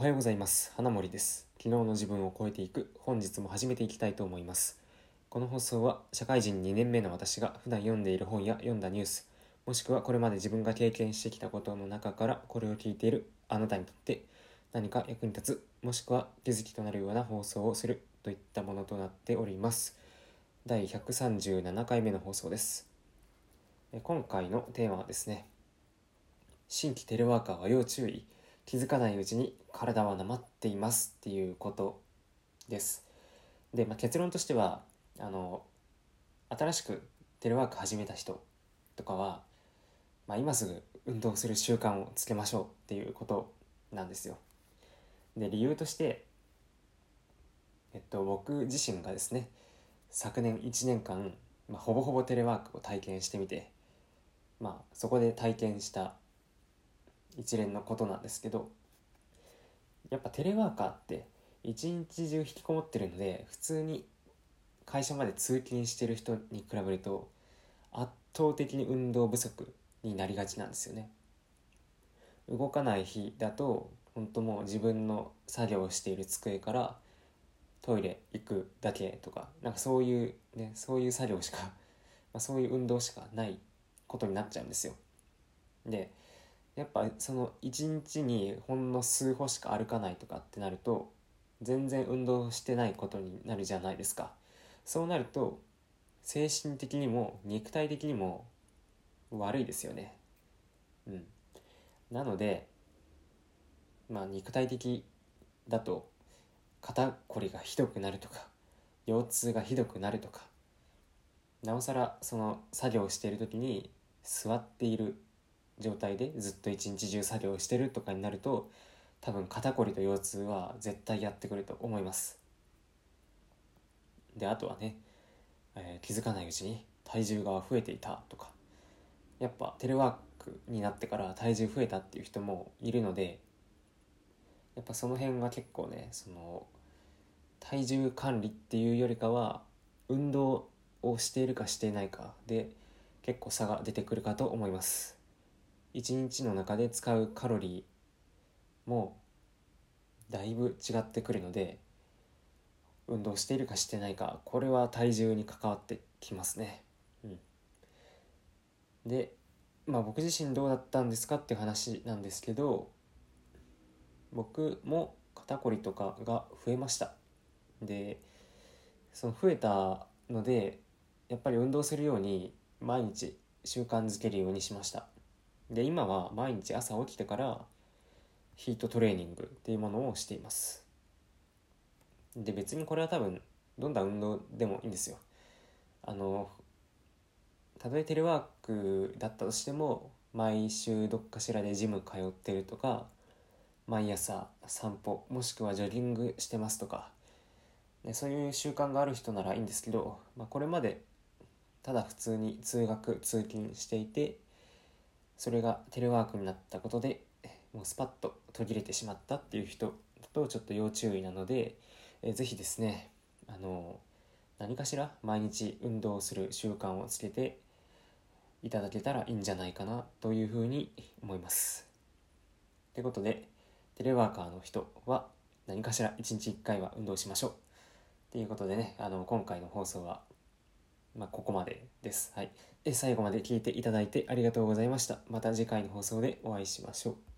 おはようございます。花森です。昨日の自分を超えていく。本日も始めていきたいと思います。この放送は社会人2年目の私が普段読んでいる本や読んだニュースもしくはこれまで自分が経験してきたことの中からこれを聞いているあなたにとって何か役に立つもしくは気づきとなるような放送をするといったものとなっております。第137回目の放送です。今回のテーマはですね新規テレワーカーは要注意。気づかないうちに体はなまっていますっていうことです。で、まあ、結論としてはあの新しくテレワーク始めた人とかは、まあ、今すぐ運動する習慣をつけましょうっていうことなんですよ。で理由としてえっと僕自身がですね昨年1年間、まあ、ほぼほぼテレワークを体験してみてまあそこで体験した一連のことなんですけどやっぱテレワーカーって一日中引きこもってるので普通に会社まで通勤してる人に比べると圧倒的に運動不足になりがちなんですよね。動かない日だと本当もう自分の作業をしている机からトイレ行くだけとかなんかそういうねそういう作業しか、まあ、そういう運動しかないことになっちゃうんですよ。でやっぱその1日にほんの数歩しか歩かないとかってなると全然運動してないことになるじゃないですか。そうなると精神的にも肉体的にも悪いですよね。うん。なのでまあ肉体的だと肩こりがひどくなるとか腰痛がひどくなるとかなおさらその作業している時に座っている状態でずっと一日中作業してるとかになると多分肩こりと腰痛は絶対やってくると思います。であとはね、えー、気づかないうちに体重が増えていたとかやっぱテレワークになってから体重増えたっていう人もいるのでやっぱその辺が結構ねその体重管理っていうよりかは運動をしているかしていないかで結構差が出てくるかと思います。1日の中で使うカロリーもだいぶ違ってくるので運動しているかしてないかこれは体重に関わってきますね。うん、でまあ僕自身どうだったんですかっていう話なんですけど僕も肩こりとかが増えました。でその増えたのでやっぱり運動するように毎日習慣づけるようにしました。で今は毎日朝起きてからヒートトレーニングっていうものをしています。で別にこれは多分どんな運動でもいいんですよ。あのたとえテレワークだったとしても毎週どっかしらでジム通ってるとか毎朝散歩もしくはジョギングしてますとか、ね、そういう習慣がある人ならいいんですけど、まあ、これまでただ普通に通学通勤していてそれがテレワークになったことでもうスパッと途切れてしまったっていう人だとちょっと要注意なので、えー、ぜひですねあの何かしら毎日運動する習慣をつけていただけたらいいんじゃないかなというふうに思います。ということでテレワーカーの人は何かしら1日1回は運動しましょう。ということでねあの今回の放送はまあ、ここまでです。はい。最後まで聞いていただいてありがとうございました。また次回の放送でお会いしましょう。